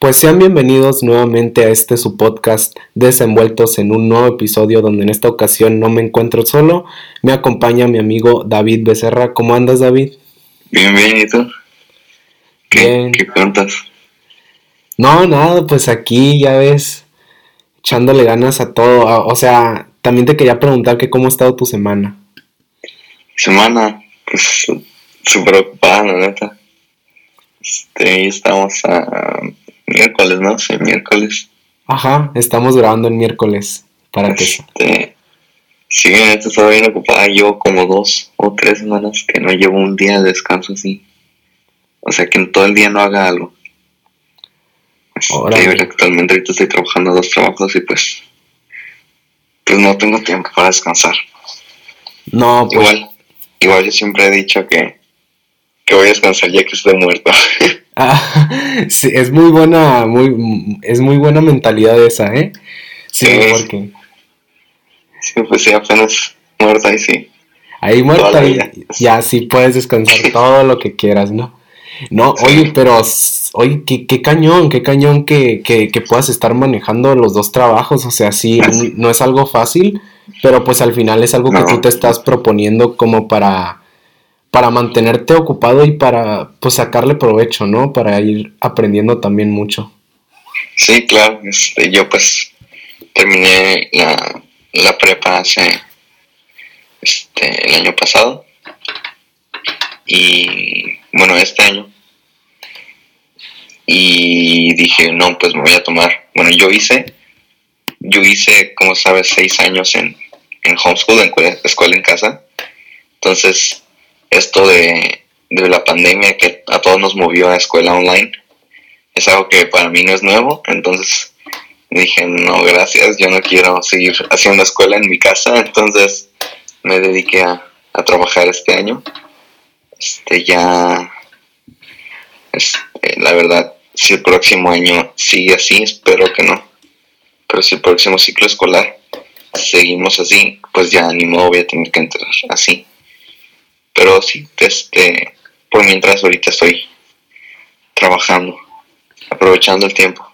Pues sean bienvenidos nuevamente a este su podcast Desenvueltos en un nuevo episodio donde en esta ocasión no me encuentro solo, me acompaña mi amigo David Becerra. ¿Cómo andas David? Bien, bien, ¿y tú? ¿Qué, ¿Qué cuentas? No, nada, pues aquí ya ves, echándole ganas a todo. O sea, también te quería preguntar que cómo ha estado tu semana. Semana, pues súper ocupada, la neta. Este, estamos a miércoles, ¿no? Sí, miércoles. Ajá, estamos grabando el miércoles. Para que. Este, sí, esto estaba bien ocupada. Llevo como dos o tres semanas que no llevo un día de descanso así. O sea, que en todo el día no haga algo. Este, actualmente ahorita estoy trabajando dos trabajos y pues. Pues no tengo tiempo para descansar. No, pues. Igual, igual yo siempre he dicho que, que voy a descansar ya que estoy muerto. Ah, sí, es muy buena, muy, es muy buena mentalidad esa, ¿eh? Sí, porque... Sí, pues sí, apenas muerta y sí. Ahí muerta y ya sí puedes descansar todo lo que quieras, ¿no? No, oye, pero, oye, qué, qué cañón, qué cañón que, que, que, puedas estar manejando los dos trabajos, o sea, sí, no es algo fácil, pero pues al final es algo que tú te estás proponiendo como para para mantenerte ocupado y para pues sacarle provecho, ¿no? Para ir aprendiendo también mucho. Sí, claro. Este, yo pues terminé la, la prepa hace este, el año pasado y bueno, este año. Y dije, no, pues me voy a tomar. Bueno, yo hice, yo hice, como sabes, seis años en, en homeschool, en escuela en casa. Entonces, esto de, la pandemia que a todos nos movió a escuela online es algo que para mí no es nuevo, entonces dije, no, gracias, yo no quiero seguir haciendo escuela en mi casa, entonces me dediqué a, trabajar este año. Este ya, este, la verdad, si el próximo año sigue así, espero que no, pero si el próximo ciclo escolar seguimos así, pues ya ni modo voy a tener que entrar así. Pero sí, este, por mientras ahorita estoy trabajando, aprovechando el tiempo.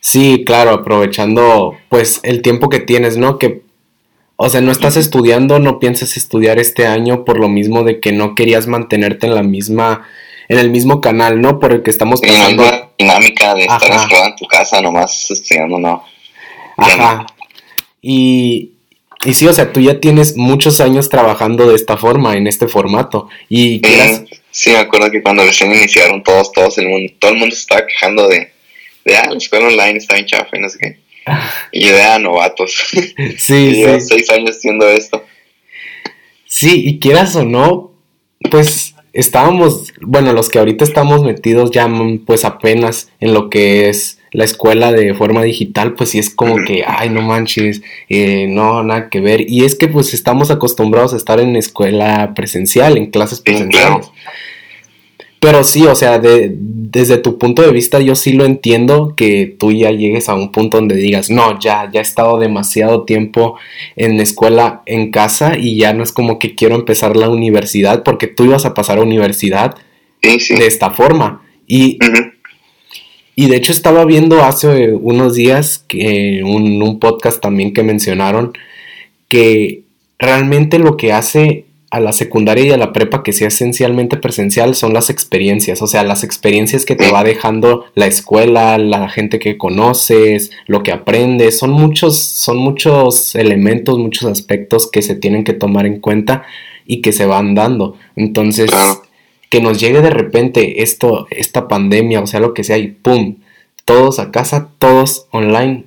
Sí, claro, aprovechando pues el tiempo que tienes, ¿no? Que, o sea, no estás estudiando, no piensas estudiar este año por lo mismo de que no querías mantenerte en la misma, en el mismo canal, ¿no? Por el que estamos pasando. En la dinámica de estar en tu casa, nomás estudiando, no. Ajá. Y, y sí, o sea, tú ya tienes muchos años trabajando de esta forma, en este formato. Y Sí, me acuerdo que cuando recién iniciaron todos, todos el mundo, todo el mundo estaba quejando de, de ah, la escuela online está bien chafa y no sé qué. Y de, ah, novatos. Sí, y sí. seis años haciendo esto. Sí, y quieras o no, pues estábamos, bueno, los que ahorita estamos metidos ya pues apenas en lo que es la escuela de forma digital, pues sí es como que, ay, no manches, eh, no, nada que ver. Y es que pues estamos acostumbrados a estar en escuela presencial, en clases presenciales. Pero sí, o sea, de, desde tu punto de vista yo sí lo entiendo que tú ya llegues a un punto donde digas, no, ya, ya he estado demasiado tiempo en escuela en casa y ya no es como que quiero empezar la universidad porque tú ibas a pasar a universidad de esta forma. Y y de hecho estaba viendo hace unos días que un, podcast también que mencionaron que realmente lo que hace a la secundaria y a la prepa que sea esencialmente presencial son las experiencias, o sea, las experiencias que te va dejando la escuela, la gente que conoces, lo que aprendes, son muchos, son muchos elementos, muchos aspectos que se tienen que tomar en cuenta y que se van dando. Entonces, que nos llegue de repente esto, esta pandemia, o sea, lo que sea, y ¡pum! Todos a casa, todos online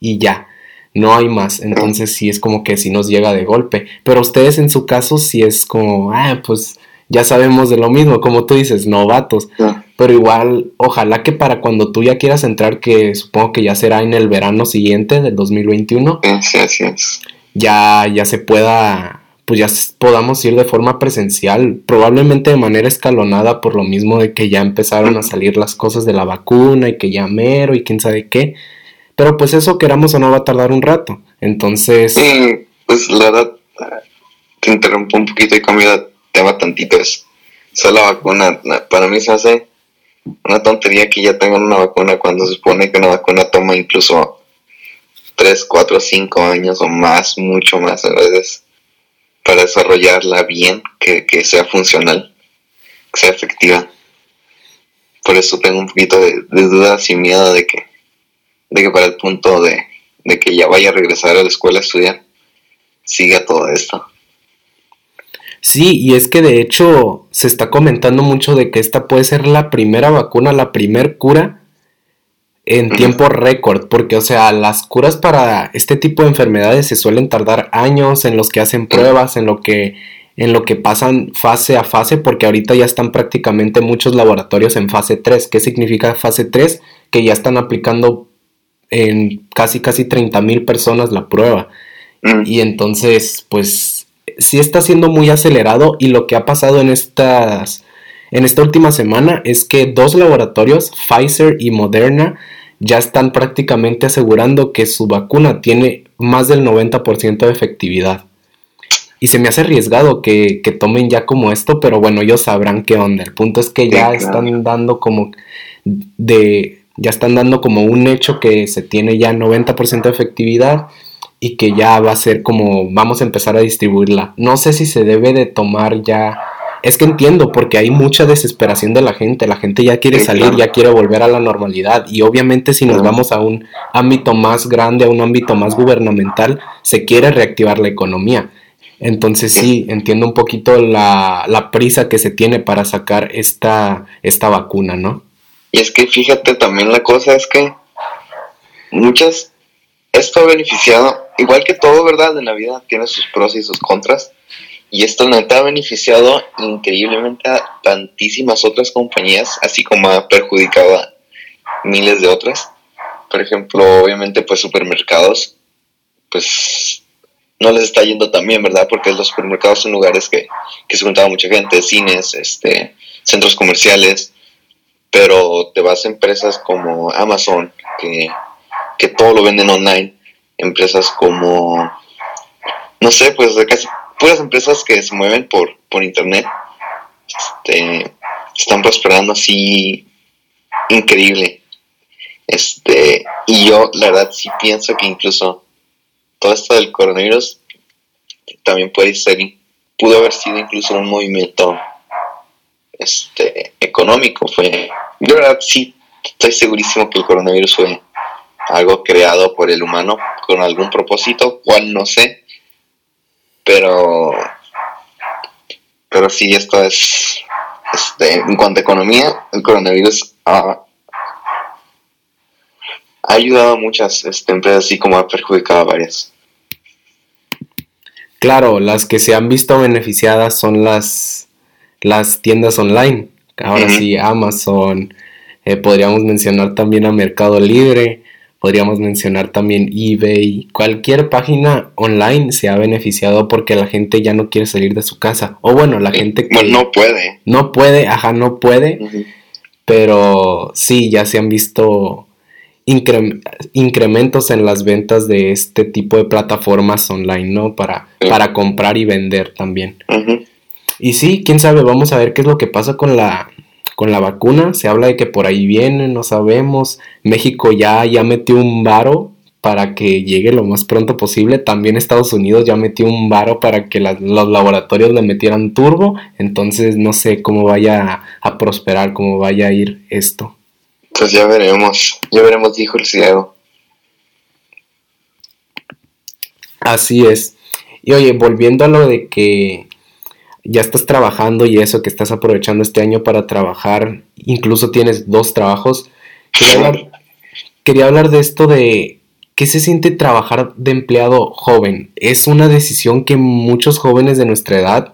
y ya, no hay más. Entonces sí es como que sí nos llega de golpe. Pero ustedes en su caso sí es como, ah, pues ya sabemos de lo mismo, como tú dices, novatos. Pero igual, ojalá que para cuando tú ya quieras entrar, que supongo que ya será en el verano siguiente del 2021, Ya, ya se pueda pues ya podamos ir de forma presencial, probablemente de manera escalonada por lo mismo de que ya empezaron a salir las cosas de la vacuna y que ya mero y quién sabe qué. Pero pues eso queramos o no va a tardar un rato. Entonces... Sí, pues la verdad, te interrumpo un poquito y cambio de tema tantito. Es, la vacuna, para mí se hace una tontería que ya tengan una vacuna cuando se supone que una vacuna toma incluso 3, 4, 5 años o más, mucho más a veces, para desarrollarla bien, que, sea funcional, que sea efectiva. Por eso tengo un poquito de, dudas y miedo de que, de que para el punto de, de que ya vaya a regresar a la escuela a estudiar, siga todo esto. Sí, y es que de hecho se está comentando mucho de que esta puede ser la primera vacuna, la primer cura en tiempo récord, porque o sea, las curas para este tipo de enfermedades se suelen tardar años en los que hacen pruebas, en lo que en lo que pasan fase a fase, porque ahorita ya están prácticamente muchos laboratorios en fase 3. ¿Qué significa fase 3? Que ya están aplicando en casi casi 30 mil personas la prueba. Y entonces, pues sí está siendo muy acelerado y lo que ha pasado en estas en esta última semana es que dos laboratorios, Pfizer y Moderna, ya están prácticamente asegurando que su vacuna tiene más del 90% de efectividad. Y se me hace arriesgado que, tomen ya como esto, pero bueno, ellos sabrán qué onda. El punto es que ya están dando como de ya están dando como un hecho que se tiene ya 90% de efectividad y que ya va a ser como vamos a empezar a distribuirla. No sé si se debe de tomar ya es que entiendo porque hay mucha desesperación de la gente, la gente ya quiere salir, ya quiere volver a la normalidad y obviamente si nos vamos a un ámbito más grande, a un ámbito más gubernamental, se quiere reactivar la economía. Entonces sí, entiendo un poquito la, la prisa que se tiene para sacar esta, esta vacuna, ¿no? Y es que fíjate también la cosa es que muchas, esto ha beneficiado, igual que todo, ¿verdad? En la vida tiene sus pros y sus contras. Y esto no ha beneficiado increíblemente a tantísimas otras compañías, así como ha perjudicado a miles de otras. Por ejemplo, obviamente, pues supermercados, pues no les está yendo tan bien, ¿verdad? Porque los supermercados son lugares que, que se juntaba mucha gente, cines, este, centros comerciales, pero te vas a empresas como Amazon, que, que todo lo venden online, empresas como, no sé, pues casi puras empresas que se mueven por, por internet este, están prosperando así increíble. Este, y yo la verdad sí pienso que incluso todo esto del coronavirus también puede ser, pudo haber sido incluso un movimiento este, económico. Fue, yo la verdad sí estoy segurísimo que el coronavirus fue algo creado por el humano con algún propósito, cual no sé, pero, pero sí, esto es, este, en cuanto a economía, el coronavirus ha, ayudado a muchas este, empresas, así como ha perjudicado a varias. Claro, las que se han visto beneficiadas son las, las tiendas online. Ahora sí, Amazon, eh, podríamos mencionar también a Mercado Libre, Podríamos mencionar también eBay. Cualquier página online se ha beneficiado porque la gente ya no quiere salir de su casa. O bueno, la gente que... no puede. No puede, ajá, no puede. Pero sí, ya se han visto incrementos en las ventas de este tipo de plataformas online, ¿no? Para, para comprar y vender también. Y sí, quién sabe, vamos a ver qué es lo que pasa con la con la vacuna. Se habla de que por ahí viene, no sabemos. México ya, ya metió un varo para que llegue lo más pronto posible. También Estados Unidos ya metió un varo para que los laboratorios le metieran turbo. Entonces no sé cómo vaya a, prosperar, cómo vaya a ir esto. Pues ya veremos, ya veremos, dijo el ciego. Así es. Y oye, volviendo a lo de que ya estás trabajando y eso, que estás aprovechando este año para trabajar, incluso tienes dos trabajos. Quería hablar, de esto de qué se siente trabajar de empleado joven. Es una decisión que muchos jóvenes de nuestra edad,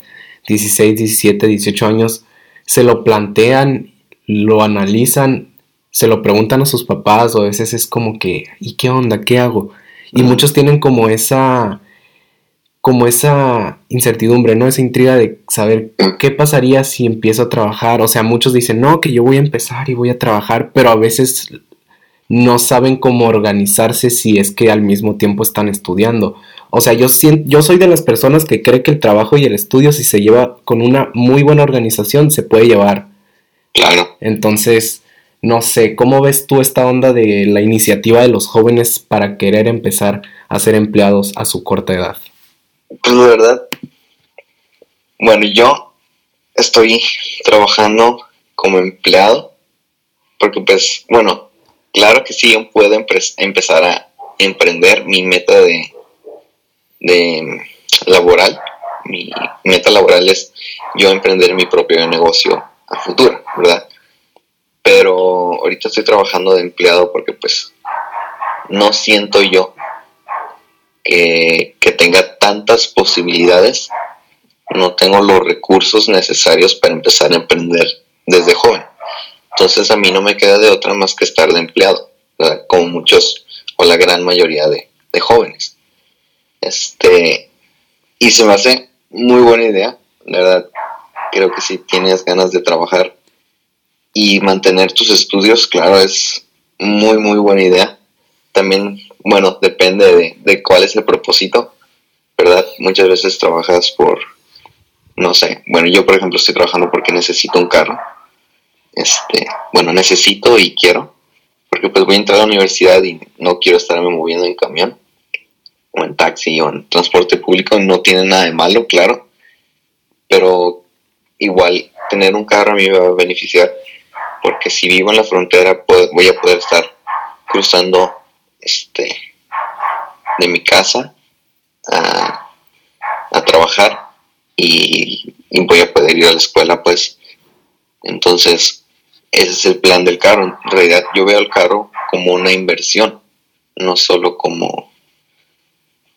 16, 17, 18 años, se lo plantean, lo analizan, se lo preguntan a sus papás o a veces es como que, ¿y qué onda? ¿Qué hago? Y muchos tienen como esa como esa incertidumbre, ¿no? Esa intriga de saber qué pasaría si empiezo a trabajar. O sea, muchos dicen, no, que yo voy a empezar y voy a trabajar, pero a veces no saben cómo organizarse si es que al mismo tiempo están estudiando. O sea, yo, yo soy de las personas que cree que el trabajo y el estudio, si se lleva con una muy buena organización, se puede llevar. Claro. Entonces, no sé, ¿cómo ves tú esta onda de la iniciativa de los jóvenes para querer empezar a ser empleados a su corta edad? Pues la verdad, bueno, yo estoy trabajando como empleado, porque pues, bueno, claro que sí, yo puedo empezar a emprender mi meta de, de laboral. Mi meta laboral es yo emprender mi propio negocio a futuro, ¿verdad? pero ahorita estoy trabajando de empleado porque pues no siento yo que, tenga tantas posibilidades, no tengo los recursos necesarios para empezar a emprender desde joven. Entonces a mí no me queda de otra más que estar de empleado, como muchos o la gran mayoría de, de jóvenes. Este, y se me hace muy buena idea, verdad, creo que si tienes ganas de trabajar y mantener tus estudios, claro, es muy, muy buena idea. También, bueno, depende de, cuál es el propósito, ¿verdad? Muchas veces trabajas por, no sé, bueno, yo por ejemplo estoy trabajando porque necesito un carro. Este, bueno, necesito y quiero, porque pues voy a entrar a la universidad y no quiero estarme moviendo en camión o en taxi o en transporte público, no tiene nada de malo, claro, pero igual tener un carro a mí me va a beneficiar porque si vivo en la frontera voy a poder estar cruzando este de mi casa a, trabajar y, voy a poder ir a la escuela pues. Entonces ese es el plan del carro. En realidad yo veo el carro como una inversión no solo como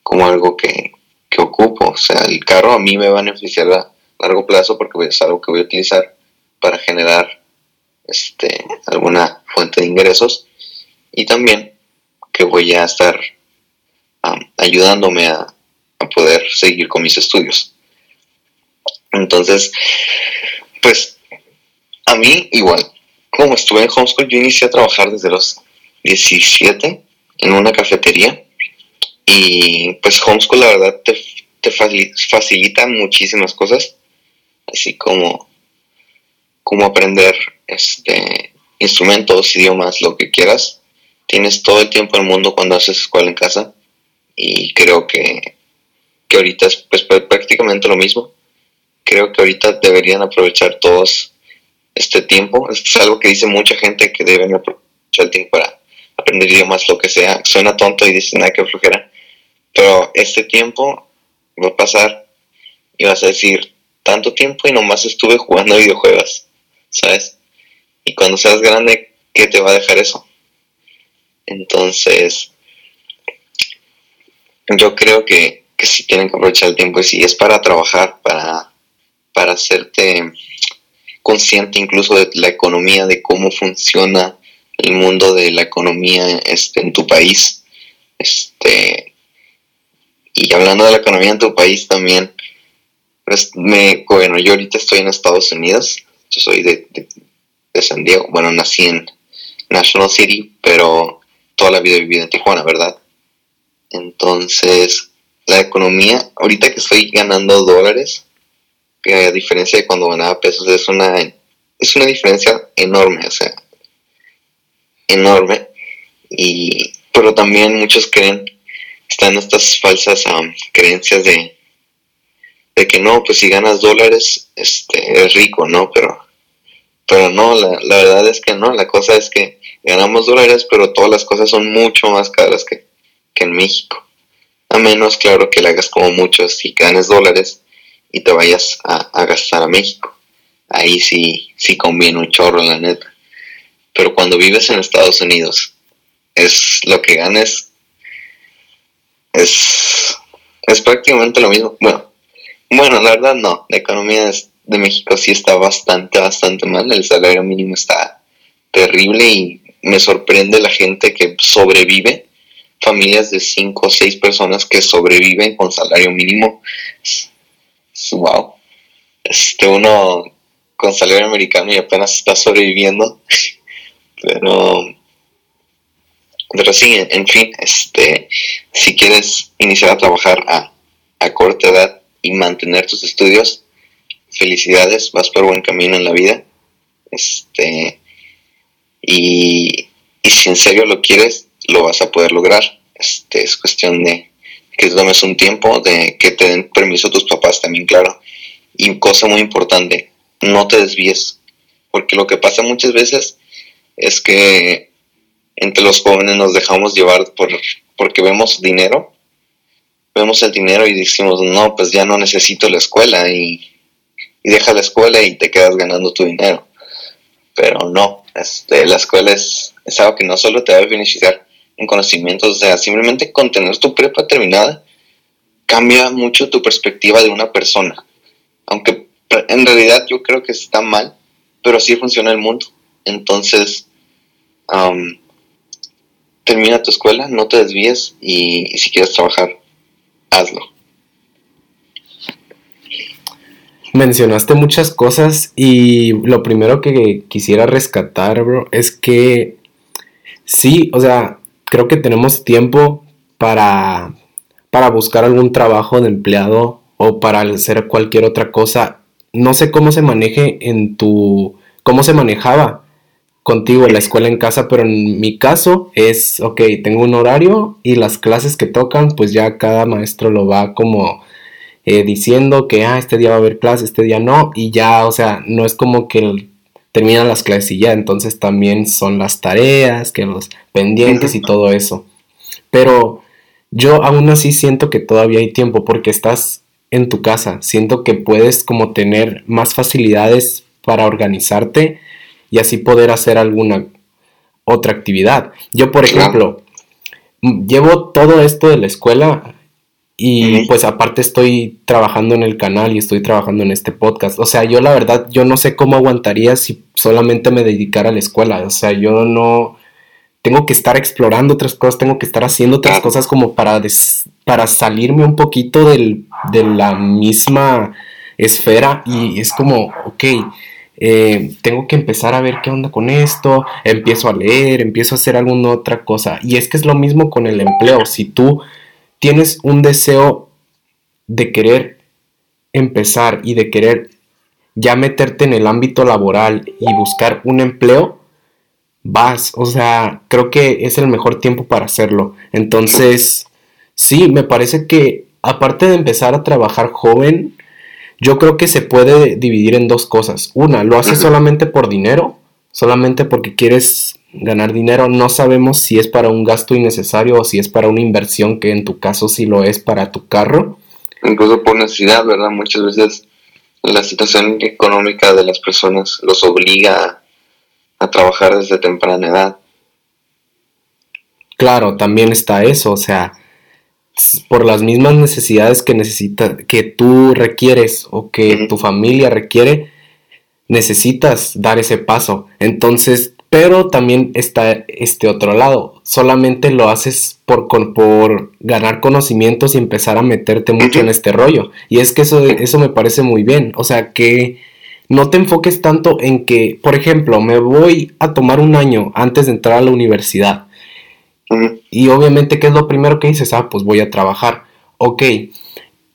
como algo que, que ocupo. O sea el carro a mí me va a beneficiar a largo plazo porque es algo que voy a utilizar para generar este, alguna fuente de ingresos. Y también que voy a estar ayudándome a, poder seguir con mis estudios. Entonces, pues a mí igual, como estuve en homeschool, yo inicié a trabajar desde los 17 en una cafetería y pues homeschool la verdad te, te facilita muchísimas cosas, así como, como aprender este, instrumentos, idiomas, lo que quieras. Tienes todo el tiempo del mundo cuando haces escuela en casa y creo que, que ahorita es pues, prácticamente lo mismo. Creo que ahorita deberían aprovechar todos este tiempo. es algo que dice mucha gente que deben aprovechar el tiempo para aprender idiomas, lo que sea. Suena tonto y dicen, nada que flojera. Pero este tiempo va a pasar y vas a decir, tanto tiempo y nomás estuve jugando videojuegos, ¿sabes? Y cuando seas grande, ¿qué te va a dejar eso? Entonces, yo creo que, que sí tienen que aprovechar el tiempo y si es para trabajar, para, para hacerte consciente incluso de la economía, de cómo funciona el mundo de la economía este, en tu país. Este, y hablando de la economía en tu país también, pues me, bueno, yo ahorita estoy en Estados Unidos, yo soy de, de San Diego. Bueno, nací en National City, pero toda la vida he vivido en Tijuana, ¿verdad? Entonces, la economía, ahorita que estoy ganando dólares, que a diferencia de cuando ganaba pesos, es una, es una diferencia enorme, o sea, enorme. Y, pero también muchos creen, están estas falsas creencias de, de que no, pues si ganas dólares, este, es rico, ¿no? Pero pero no, la, la, verdad es que no, la cosa es que ganamos dólares, pero todas las cosas son mucho más caras que, en México. A menos, claro, que le hagas como muchos y ganes dólares y te vayas a, gastar a México. Ahí sí, sí conviene un chorro, la neta. Pero cuando vives en Estados Unidos, es lo que ganes, es, es prácticamente lo mismo. Bueno, bueno, la verdad no, la economía de México sí está bastante, bastante mal. El salario mínimo está terrible y me sorprende la gente que sobrevive. Familias de 5 o 6 personas que sobreviven con salario mínimo. Wow. Este, uno con salario americano y apenas está sobreviviendo. Pero, pero sí, en fin, este, si quieres iniciar a trabajar a, a corta edad y mantener tus estudios, felicidades, vas por buen camino en la vida. Este, Y, si en serio lo quieres, lo vas a poder lograr. Este, es cuestión de que tomes un tiempo, de que te den permiso tus papás también, claro. Y cosa muy importante, no te desvíes, porque lo que pasa muchas veces es que entre los jóvenes nos dejamos llevar por, porque vemos dinero, vemos el dinero y decimos, no, pues ya no necesito la escuela y, y deja la escuela y te quedas ganando tu dinero. Pero no, este, la escuela es, algo que no solo te va a beneficiar en conocimientos, o sea, simplemente con tener tu prepa terminada cambia mucho tu perspectiva de una persona. Aunque en realidad yo creo que está mal, pero así funciona el mundo. Entonces, termina tu escuela, no te desvíes y, si quieres trabajar, hazlo. Mencionaste muchas cosas y lo primero que quisiera rescatar, bro, es que sí, o sea, creo que tenemos tiempo para, para buscar algún trabajo de empleado o para hacer cualquier otra cosa. No sé cómo se maneje en tu, cómo se manejaba contigo en la escuela en casa, pero en mi caso es, ok, tengo un horario y las clases que tocan, pues ya cada maestro lo va como eh, diciendo que, ah, este día va a haber clase, este día no, y ya, o sea, no es como que terminan las clases y ya, entonces también son las tareas, que los pendientes y todo eso. Pero yo aún así siento que todavía hay tiempo porque estás en tu casa, siento que puedes como tener más facilidades para organizarte y así poder hacer alguna otra actividad. Yo, por ejemplo, llevo todo esto de la escuela y pues aparte estoy trabajando en el canal y estoy trabajando en este podcast. O sea, yo la verdad, yo no sé cómo aguantaría si solamente me dedicara a la escuela. O sea, yo no... Tengo que estar explorando otras cosas, tengo que estar haciendo otras cosas como para, para salirme un poquito del, de la misma esfera y es como, ok, eh, tengo que empezar a ver qué onda con esto, empiezo a leer, empiezo a hacer alguna otra cosa. Y es que es lo mismo con el empleo. Si tú tienes un deseo de querer empezar y de querer ya meterte en el ámbito laboral y buscar un empleo, vas. O sea, creo que es el mejor tiempo para hacerlo. Entonces, sí, me parece que aparte de empezar a trabajar joven, yo creo que se puede dividir en dos cosas. Una, lo haces solamente por dinero, solamente porque quieres ganar dinero. No sabemos si es para un gasto innecesario o si es para una inversión, que en tu caso sí lo es para tu carro. Incluso por necesidad, ¿verdad? Muchas veces la situación económica de las personas los obliga a trabajar desde temprana edad. Claro, también está eso, o sea, por las mismas necesidades que necesita, que tú requieres o que tu familia requiere, necesitas dar ese paso. Entonces, pero también está este otro lado. Solamente lo haces por, por ganar conocimientos y empezar a meterte mucho en este rollo. Y es que eso, eso me parece muy bien. O sea, que no te enfoques tanto en que, por ejemplo, me voy a tomar un año antes de entrar a la universidad y obviamente, ¿qué es lo primero que dices? Ah, pues voy a trabajar. Ok,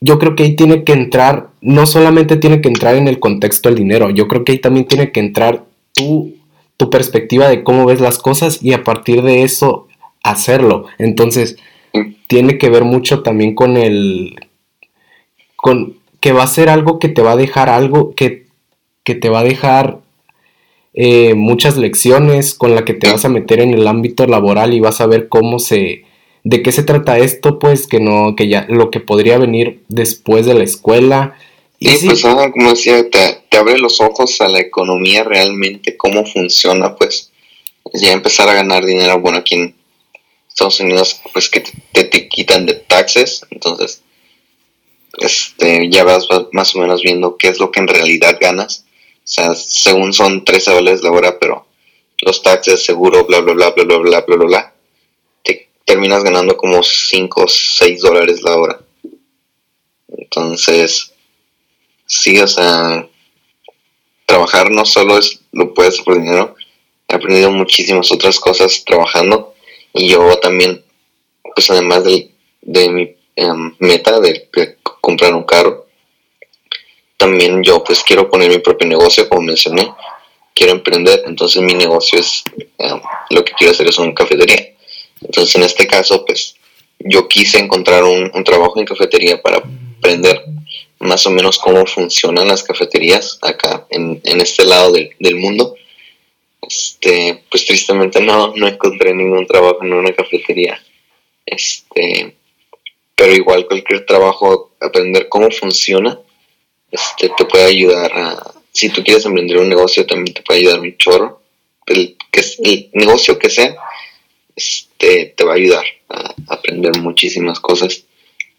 yo creo que ahí tiene que entrar, no solamente tiene que entrar en el contexto del dinero, yo creo que ahí también tiene que entrar tu, tu perspectiva de cómo ves las cosas y a partir de eso hacerlo. Entonces, tiene que ver mucho también con el, con que va a ser algo que te va a dejar algo, que, que te va a dejar eh, muchas lecciones con la que te vas a meter en el ámbito laboral y vas a ver cómo se de qué se trata esto pues que no que ya lo que podría venir después de la escuela y sí, pues como decía te, te, abre los ojos a la economía realmente cómo funciona pues ya empezar a ganar dinero bueno aquí en Estados Unidos pues que te, te, quitan de taxes entonces este ya vas más o menos viendo qué es lo que en realidad ganas o sea, según son 13 dólares la hora, pero los taxes, seguro, bla, bla, bla, bla, bla, bla, bla, bla, bla, te terminas ganando como 5 o 6 dólares la hora. Entonces, sí, o sea, trabajar no solo es lo puedes por dinero, he aprendido muchísimas otras cosas trabajando y yo también, pues además de, de mi em, meta de comprar un carro, también yo pues quiero poner mi propio negocio, como mencioné. quiero emprender, entonces mi negocio es, eh, lo que quiero hacer es una cafetería. Entonces en este caso, pues yo quise encontrar un, trabajo en cafetería para aprender más o menos cómo funcionan las cafeterías acá en, este lado del, del, mundo. Este, pues tristemente no, no encontré ningún trabajo en una cafetería. Este, pero igual cualquier trabajo, aprender cómo funciona, este, te puede ayudar a, si tú quieres emprender un negocio, también te puede ayudar un chorro. El, que, el negocio que sea, este, te va a ayudar a aprender muchísimas cosas,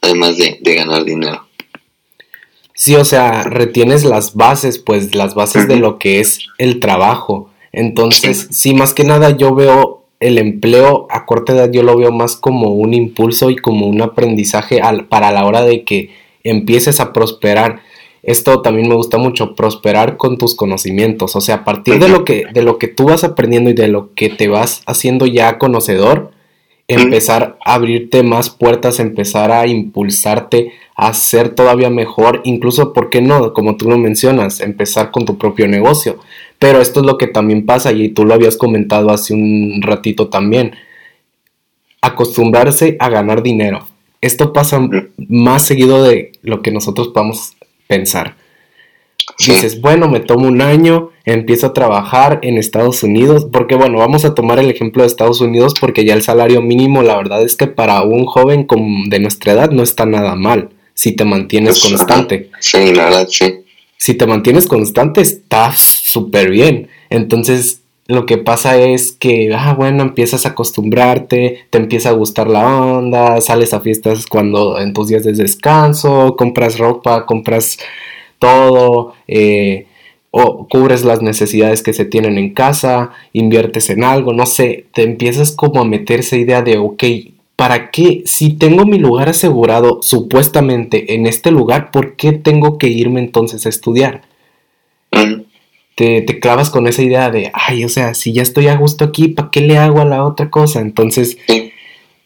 además de, de ganar dinero. Sí, o sea, retienes las bases, pues las bases de lo que es el trabajo. Entonces, sí. más que nada yo veo el empleo a corta edad, yo lo veo más como un impulso y como un aprendizaje para la hora de que empieces a prosperar esto también me gusta mucho, prosperar con tus conocimientos, o sea, a partir de lo que de lo que tú vas aprendiendo y de lo que te vas haciendo ya conocedor, empezar a abrirte más puertas, empezar a impulsarte a ser todavía mejor, incluso, ¿por qué no? Como tú lo mencionas, empezar con tu propio negocio. Pero esto es lo que también pasa y tú lo habías comentado hace un ratito también. Acostumbrarse a ganar dinero. Esto pasa más seguido de lo que nosotros podamos pensar. Dices, bueno, me tomo un año, empiezo a trabajar en Estados Unidos, porque bueno, vamos a tomar el ejemplo de Estados Unidos porque ya el salario mínimo, la verdad es que para un joven de nuestra edad no está nada mal, si te mantienes pues, constante. Sí, la verdad, sí. Si te mantienes constante, está súper bien. Entonces, lo que pasa es que, ah, bueno, empiezas a acostumbrarte, te empieza a gustar la onda, sales a fiestas cuando en tus días de descanso, compras ropa, compras todo, eh, o cubres las necesidades que se tienen en casa, inviertes en algo, no sé, te empiezas como a meter esa idea de, ok, ¿para qué? Si tengo mi lugar asegurado supuestamente en este lugar, ¿por qué tengo que irme entonces a estudiar? te, clavas con esa idea de, ay, o sea, si ya estoy a gusto aquí, ¿para qué le hago a la otra cosa? Entonces,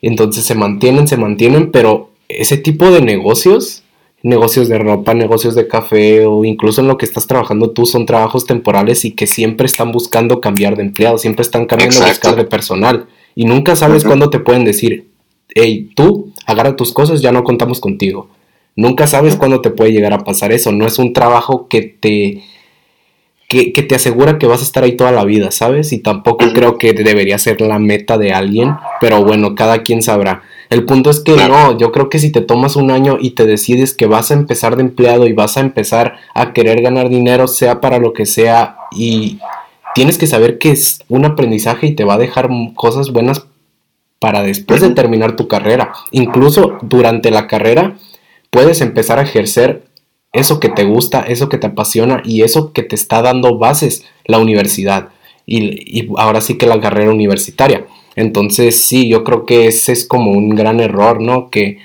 entonces se mantienen, se mantienen, pero ese tipo de negocios, negocios de ropa, negocios de café o incluso en lo que estás trabajando tú son trabajos temporales y que siempre están buscando cambiar de empleado, siempre están cambiando de buscar de personal y nunca sabes cuándo te pueden decir, hey, tú agarra tus cosas, ya no contamos contigo. Nunca sabes cuándo te puede llegar a pasar eso, no es un trabajo que te que, te asegura que vas a estar ahí toda la vida, ¿sabes? Y tampoco creo que debería ser la meta de alguien, pero bueno, cada quien sabrá. El punto es que no, yo creo que si te tomas un año y te decides que vas a empezar de empleado y vas a empezar a querer ganar dinero, sea para lo que sea, y tienes que saber que es un aprendizaje y te va a dejar cosas buenas para después de terminar tu carrera. Incluso durante la carrera puedes empezar a ejercer eso que te gusta, eso que te apasiona y eso que te está dando bases la universidad y, ahora sí que la carrera universitaria. Entonces sí, yo creo que ese es como un gran error, ¿no? Que,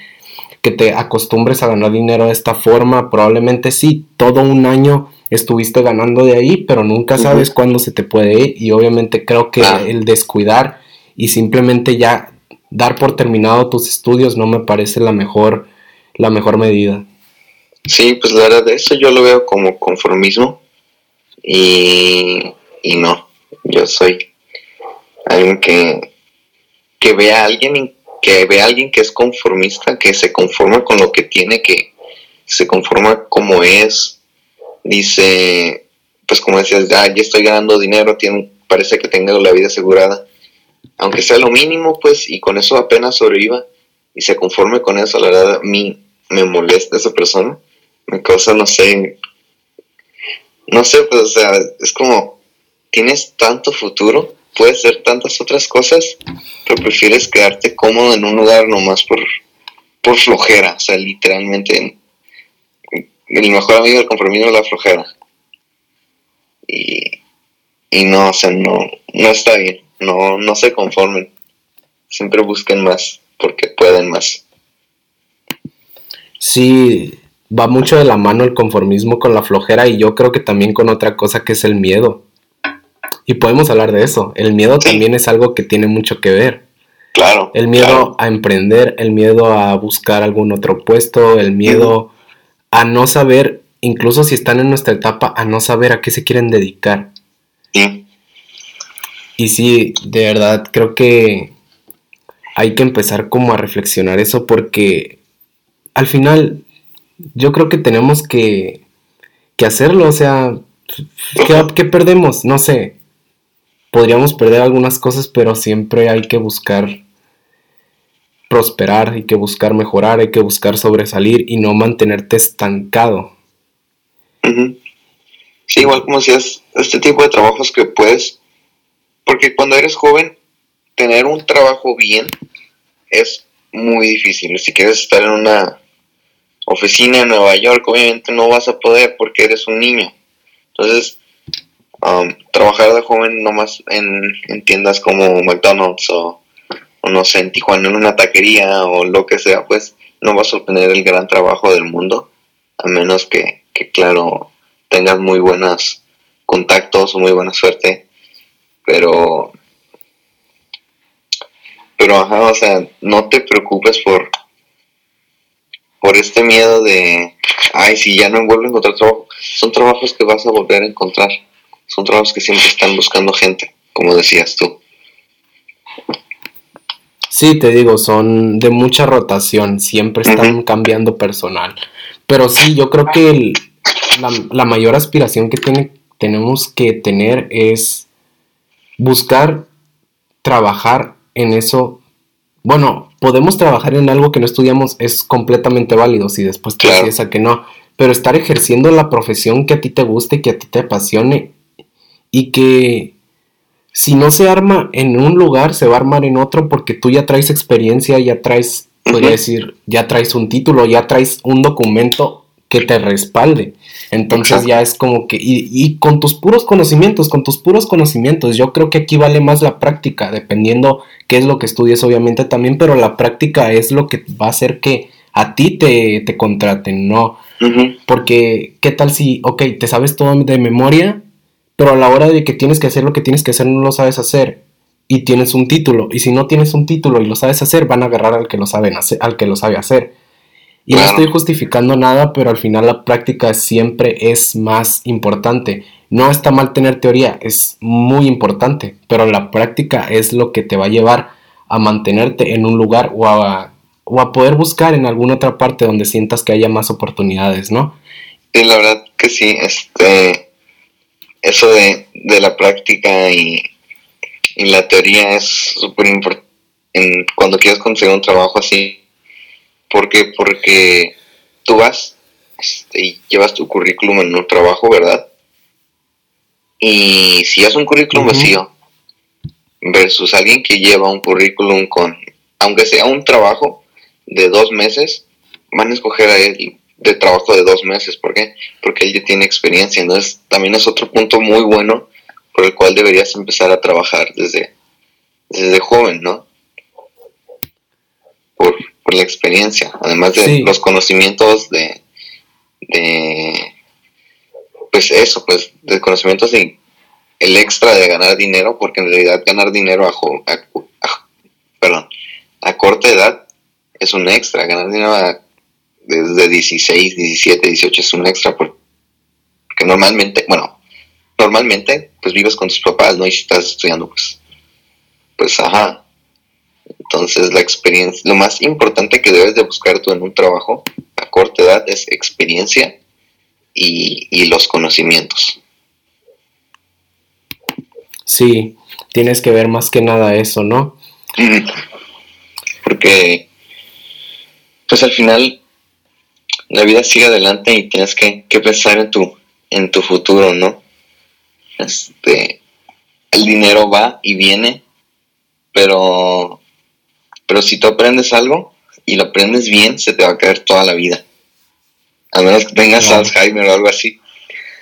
que te acostumbres a ganar dinero de esta forma. Probablemente sí, todo un año estuviste ganando de ahí, pero nunca sabes cuándo se te puede ir y obviamente creo que el descuidar y simplemente ya dar por terminado tus estudios no me parece la mejor, la mejor medida. Sí, pues la verdad, eso yo lo veo como conformismo y, y no, yo soy alguien que, que ve a alguien que ve a alguien que es conformista, que se conforma con lo que tiene, que se conforma como es, dice, pues como decías, ah, ya estoy ganando dinero, tiene, parece que tengo la vida asegurada, aunque sea lo mínimo, pues, y con eso apenas sobreviva, y se conforme con eso, la verdad, a mí me molesta esa persona, me causa, no sé, no sé, pues, o sea, es como, tienes tanto futuro, puedes hacer tantas otras cosas, pero prefieres quedarte cómodo en un lugar nomás por, por flojera, o sea, literalmente, el mejor amigo del compromiso es la flojera. Y, y no, o sea, no, no está bien, no, no se conformen, siempre busquen más, porque pueden más. Sí, va mucho de la mano el conformismo con la flojera y yo creo que también con otra cosa que es el miedo. Y podemos hablar de eso. El miedo también es algo que tiene mucho que ver. Claro. El miedo a emprender, el miedo a buscar algún otro puesto, el miedo a no saber, incluso si están en nuestra etapa, a no saber a qué se quieren dedicar. Sí. Y sí, de verdad, creo que hay que empezar como a reflexionar eso porque al final yo creo que tenemos que, que hacerlo, o sea, ¿qué, ¿qué, perdemos? No sé, podríamos perder algunas cosas, pero siempre hay que buscar prosperar, hay que buscar mejorar, hay que buscar sobresalir y no mantenerte estancado. Sí, igual como decías, este tipo de trabajos que puedes, porque cuando eres joven, tener un trabajo bien es muy difícil. Si quieres estar en una oficina en Nueva York, obviamente no vas a poder porque eres un niño. Entonces, um, trabajar de joven nomás en, en tiendas como McDonald's o no sé, en Tijuana en una taquería o lo que sea, pues no vas a obtener el gran trabajo del mundo, a menos que, claro, tengas muy buenos contactos o muy buena suerte, pero, pero, ajá, o sea, no te preocupes por, por este miedo de, ay, si ya no vuelvo a encontrar trabajo, son trabajos que vas a volver a encontrar, son trabajos que siempre están buscando gente, como decías tú. Sí, te digo, son de mucha rotación, siempre están cambiando personal. Pero sí, yo creo que la, mayor aspiración que tiene, tenemos que tener es buscar trabajar en eso. Bueno, podemos trabajar en algo que no estudiamos, es completamente válido si después te claro. que no. Pero estar ejerciendo la profesión que a ti te guste, que a ti te apasione y que si no se arma en un lugar, se va a armar en otro porque tú ya traes experiencia, ya traes, podría decir, ya traes un título, ya traes un documento que te respalde. Entonces ya es como que, y, y, con tus puros conocimientos, con tus puros conocimientos, yo creo que aquí vale más la práctica, dependiendo qué es lo que estudies obviamente también, pero la práctica es lo que va a hacer que a ti te, te contraten, ¿no? Porque, ¿qué tal si, ok, te sabes todo de memoria, pero a la hora de que tienes que hacer lo que tienes que hacer no lo sabes hacer y tienes un título y si no tienes un título y lo sabes hacer van a agarrar al que lo saben hacer, al que lo sabe hacer. Y no estoy justificando nada, pero al final la práctica siempre es más importante. No está mal tener teoría, es muy importante, pero la práctica es lo que te va a llevar a mantenerte en un lugar o a, o a poder buscar en alguna otra parte donde sientas que haya más oportunidades, ¿no? Sí, la verdad que sí, este eso de, la práctica y, la teoría es súper importante cuando quieres conseguir un trabajo así. ¿Por qué? Porque tú vas este, y llevas tu currículum en un trabajo, ¿verdad? Y si es un currículum vacío versus alguien que lleva un currículum con, aunque sea un trabajo de dos meses, van a escoger a él de trabajo de dos meses. ¿Por qué? Porque él ya tiene experiencia. Entonces, también es otro punto muy bueno por el cual deberías empezar a trabajar desde, desde joven, ¿no? Por, la experiencia, además de los conocimientos de, de, pues eso, pues de conocimientos de el extra de ganar dinero, porque en realidad ganar dinero a, a, perdón, a corta edad es un extra, ganar dinero a desde 16, 17, 18 es un extra porque normalmente, bueno, normalmente pues vives con tus papás, ¿no? Y si estás estudiando, pues, pues ajá. Entonces la experiencia, lo más importante que debes de buscar tú en un trabajo a corta edad es experiencia y, y los conocimientos. Sí, tienes que ver más que nada eso, ¿no? Porque, pues al final la vida sigue adelante y tienes que, pensar en tu, en tu futuro, ¿no? Este, el dinero va y viene, pero, pero si tú aprendes algo y lo aprendes bien, se te va a caer toda la vida. A menos que tengas Alzheimer o algo así.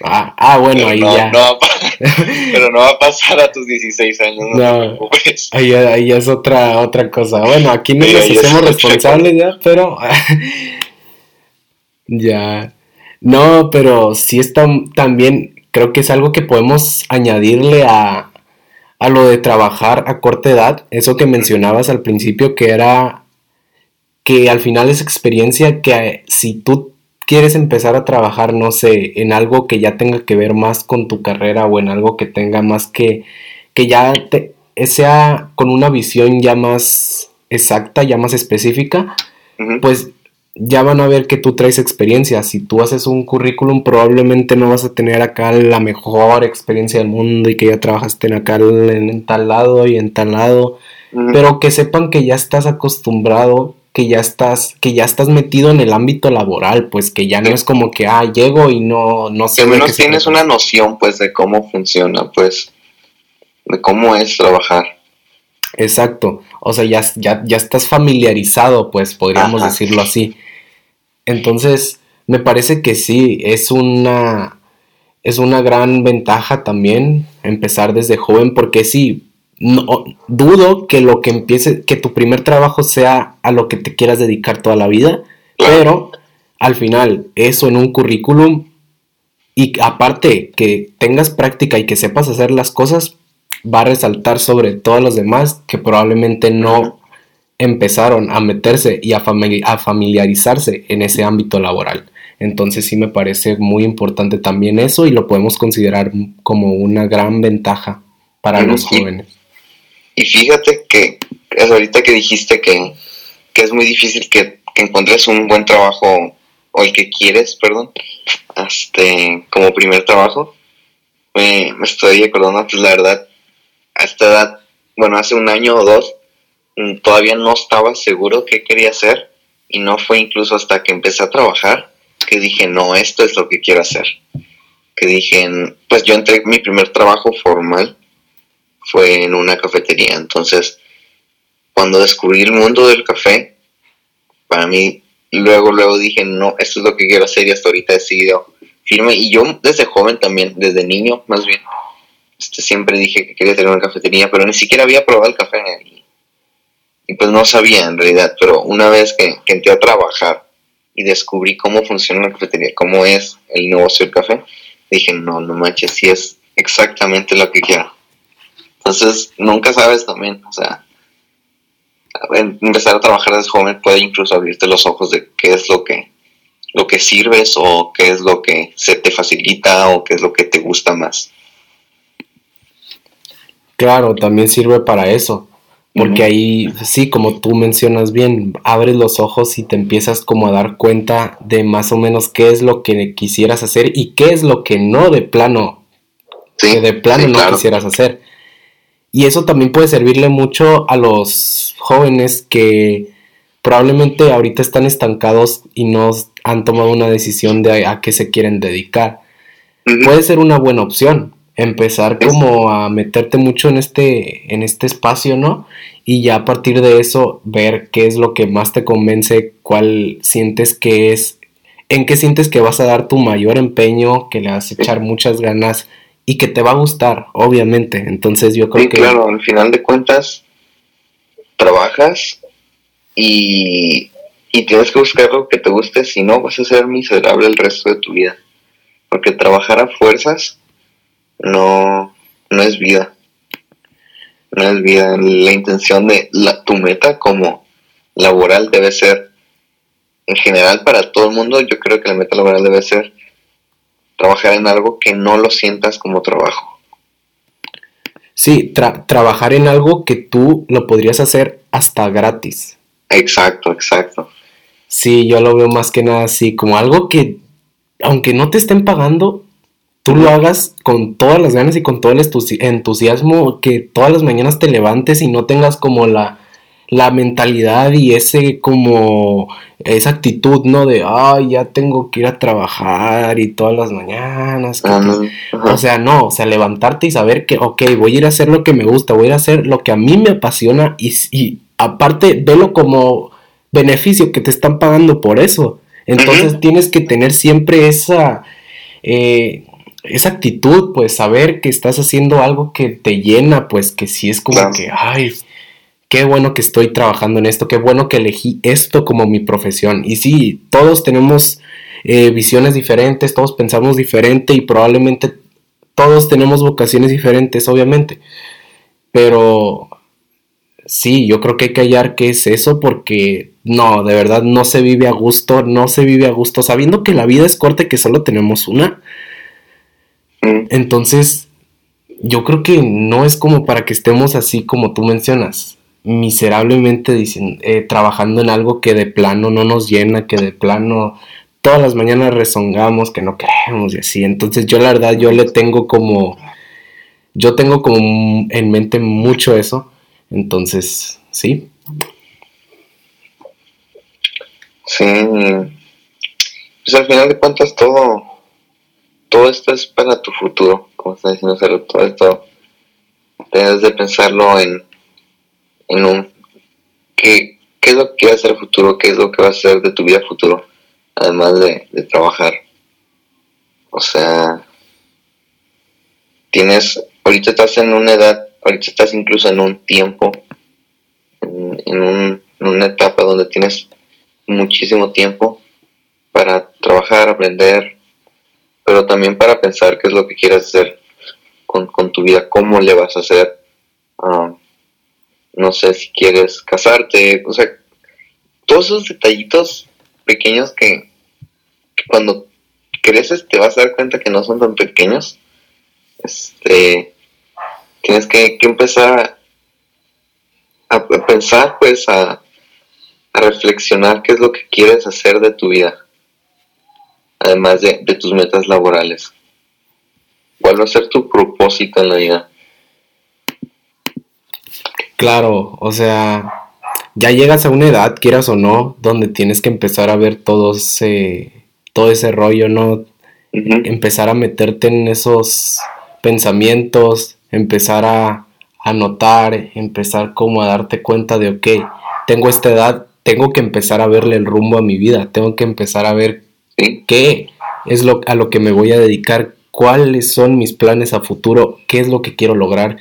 Ah, ah bueno, ahí ya. pero no va a pasar a tus 16 años, no, Ahí, ahí, es otra, otra cosa. Bueno, aquí no nos hacemos responsables ya, pero Ya. No, pero sí está también, creo que es algo que podemos añadirle a, a lo de trabajar a corta edad, eso que mencionabas al principio, que era que al final es experiencia que si tú quieres empezar a trabajar, no sé, en algo que ya tenga que ver más con tu carrera o en algo que tenga más que, que ya te, sea con una visión ya más exacta, ya más específica, pues ya van a ver que tú traes experiencia. Si tú haces un currículum, probablemente no vas a tener acá la mejor experiencia del mundo y que ya trabajaste en acá en, tal lado y en tal lado. Pero que sepan que ya estás acostumbrado, que ya estás, que ya estás metido en el ámbito laboral, pues que ya no es como que ah, llego y no, no sé. al menos tienes una noción pues de cómo funciona, pues, de cómo es trabajar. Exacto. O sea, ya, ya, ya estás familiarizado, pues, podríamos decirlo así. Entonces, me parece que sí, es una, es una gran ventaja también empezar desde joven, porque sí, no, dudo que lo que empiece, que tu primer trabajo sea a lo que te quieras dedicar toda la vida, pero al final, eso en un currículum, y aparte que tengas práctica y que sepas hacer las cosas, va a resaltar sobre todos los demás que probablemente no empezaron a meterse y a, familiarizarse en ese ámbito laboral. Entonces sí me parece muy importante también eso y lo podemos considerar como una gran ventaja para los jóvenes. Y fíjate que es ahorita que dijiste que, es muy difícil que, encuentres un buen trabajo o el que quieres, perdón, este, como primer trabajo, me, me estoy acordando, pues la verdad, a esta edad, bueno, hace un año o dos, todavía no estaba seguro qué quería hacer y no fue incluso hasta que empecé a trabajar que dije, no, esto es lo que quiero hacer. Que dije, pues yo entré, mi primer trabajo formal fue en una cafetería. Entonces, cuando descubrí el mundo del café, para mí, luego, luego dije, no, esto es lo que quiero hacer y hasta ahorita he decidido firme. Y yo desde joven también, desde niño más bien, este, siempre dije que quería tener una cafetería, pero ni siquiera había probado el café. Y pues no sabía en realidad, pero una vez que, entré a trabajar y descubrí cómo funciona la cafetería, cómo es el negocio del café, dije, no, no manches, sí es exactamente lo que quiero. Entonces, nunca sabes también, o sea, empezar a trabajar desde joven puede incluso abrirte los ojos de qué es lo que, lo que sirves o qué es lo que se te facilita o qué es lo que te gusta más. Claro, también sirve para eso. Porque ahí, sí, como tú mencionas bien, abres los ojos y te empiezas como a dar cuenta de más o menos qué es lo que quisieras hacer y qué es lo que no de plano, que de plano no quisieras hacer. Y eso también puede servirle mucho a los jóvenes que probablemente ahorita están estancados y no han tomado una decisión de a, qué se quieren dedicar. Puede ser una buena opción, empezar como a meterte mucho en este, en este espacio, ¿no? Y ya a partir de eso ver qué es lo que más te convence, cuál sientes que es, en qué sientes que vas a dar tu mayor empeño, que le vas a echar muchas ganas y que te va a gustar, obviamente. Entonces yo creo sí, que... claro, al final de cuentas, trabajas y, y tienes que buscar lo que te guste, si no vas a ser miserable el resto de tu vida. Porque trabajar a fuerzas no, no es vida. No es vida. La intención de la, tu meta como laboral debe ser, en general para todo el mundo, yo creo que la meta laboral debe ser trabajar en algo que no lo sientas como trabajo. Sí, trabajar en algo que tú lo podrías hacer hasta gratis. Exacto, exacto. Sí, yo lo veo más que nada así, como algo que, aunque no te estén pagando, tú lo hagas con todas las ganas y con todo el entusiasmo, que todas las mañanas te levantes y no tengas como la, la mentalidad y ese como esa actitud, ¿no? De, ay, ya tengo que ir a trabajar y todas las mañanas. o sea, no, o sea, levantarte y saber que, ok, voy a ir a hacer lo que me gusta, voy a ir a hacer lo que a mí me apasiona y, y aparte, velo como beneficio que te están pagando por eso. Entonces tienes que tener siempre esa... Eh, esa actitud, pues saber que estás haciendo algo que te llena, pues que sí es como que, ay, qué bueno que estoy trabajando en esto, qué bueno que elegí esto como mi profesión. Y sí, todos tenemos eh, visiones diferentes, todos pensamos diferente y probablemente todos tenemos vocaciones diferentes, obviamente. Pero sí, yo creo que hay que hallar qué es eso porque no, de verdad no se vive a gusto, no se vive a gusto, sabiendo que la vida es corta y que solo tenemos una. Mm. Entonces, yo creo que no es como para que estemos así como tú mencionas, miserablemente dicen, eh, trabajando en algo que de plano no nos llena, que de plano todas las mañanas rezongamos, que no queremos y así. Entonces yo la verdad, yo le tengo como, yo tengo como en mente mucho eso. Entonces, sí. Sí. Pues al final de cuentas todo, todo esto es para tu futuro, como está diciendo todo esto. Debes de pensarlo en, en un qué, qué es lo que quieres hacer el futuro, qué es lo que va a ser de tu vida futuro, además de, de trabajar. O sea, tienes, ahorita estás en una edad, ahorita estás incluso en un tiempo, en, un, en una etapa donde tienes muchísimo tiempo para trabajar, aprender, pero también para pensar qué es lo que quieres hacer con, con tu vida, cómo le vas a hacer. ah, no sé si quieres casarte, o sea, todos esos detallitos pequeños que, cuando creces te vas a dar cuenta que no son tan pequeños. Este, tienes que, empezar a, pensar, pues, a reflexionar qué es lo que quieres hacer de tu vida, además de, de tus metas laborales. ¿Cuál va a ser tu propósito en la vida? Claro, o sea, ya llegas a una edad, quieras o no, donde tienes que empezar a ver todo ese, todo ese rollo, ¿no? Empezar a meterte en esos pensamientos, empezar a, a notar, empezar como a darte cuenta de, ok, tengo esta edad, tengo que empezar a verle el rumbo a mi vida, tengo que empezar a ver Sí, qué es lo a lo que me voy a dedicar, cuáles son mis planes a futuro, qué es lo que quiero lograr.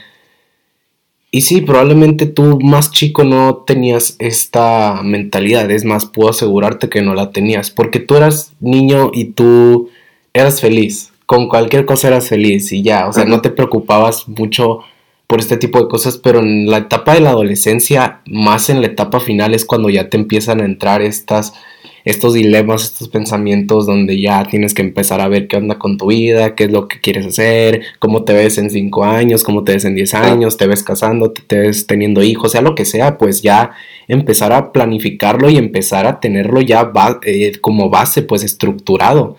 Y sí, probablemente tú más chico no tenías esta mentalidad, es más, puedo asegurarte que no la tenías, porque tú eras niño y tú eras feliz, con cualquier cosa eras feliz y ya, o sea, no te preocupabas mucho por este tipo de cosas, pero en la etapa de la adolescencia, más en la etapa final es cuando ya te empiezan a entrar estas estos dilemas, estos pensamientos donde ya tienes que empezar a ver qué onda con tu vida, qué es lo que quieres hacer, cómo te ves en 5 años, cómo te ves en 10 años, te ves casándote, te ves teniendo hijos, sea lo que sea, pues ya empezar a planificarlo y empezar a tenerlo ya ba- eh, como base, pues estructurado.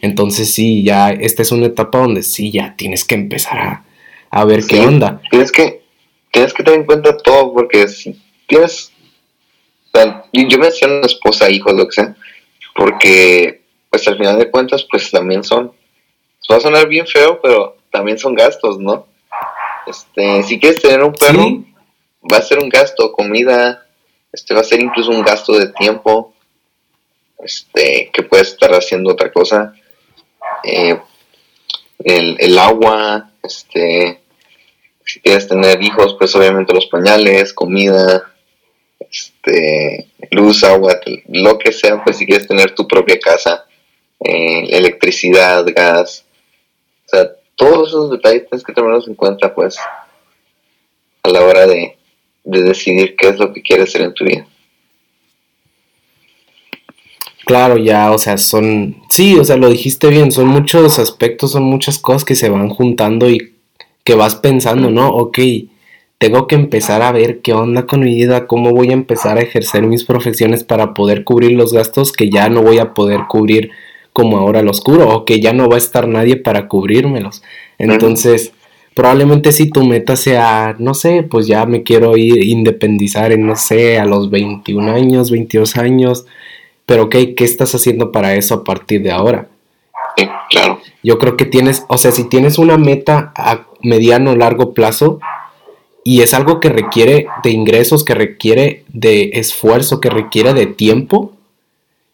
Entonces sí, ya esta es una etapa donde sí, ya tienes que empezar a, a ver qué onda. Tienes que, tienes que tener en cuenta todo porque si tienes, sea, yo, menciono esposa, hijos, lo que sea, porque pues al final de cuentas pues también son, va a sonar bien feo, pero también son gastos, ¿no? Este, si quieres tener un perro, Sí. va a ser un gasto, comida, este va a ser incluso un gasto de tiempo, este, que puedes estar haciendo otra cosa, eh, el, el agua, este, si quieres tener hijos, pues obviamente los pañales, comida, este, luz, agua, lo que sea, pues si quieres tener tu propia casa, eh, electricidad, gas, o sea, todos esos detalles tienes que tenerlos en cuenta, pues, a la hora de, de decidir qué es lo que quieres hacer en tu vida. Claro, ya, o sea, son, sí, o sea, lo dijiste bien, son muchos aspectos, son muchas cosas que se van juntando y que vas pensando, ¿no? Ok, tengo que empezar a ver qué onda con mi vida, cómo voy a empezar a ejercer mis profesiones para poder cubrir los gastos que ya no voy a poder cubrir como ahora los cubro, o que ya no va a estar nadie para cubrírmelos. Entonces, probablemente si tu meta sea, no sé, pues ya me quiero ir independizar en, no sé, a los 21 años, 22 años, pero ok, ¿qué estás haciendo para eso a partir de ahora? Sí, claro. Yo creo que tienes, o sea, si tienes una meta a mediano o largo plazo y es algo que requiere de ingresos, que requiere de esfuerzo, que requiere de tiempo,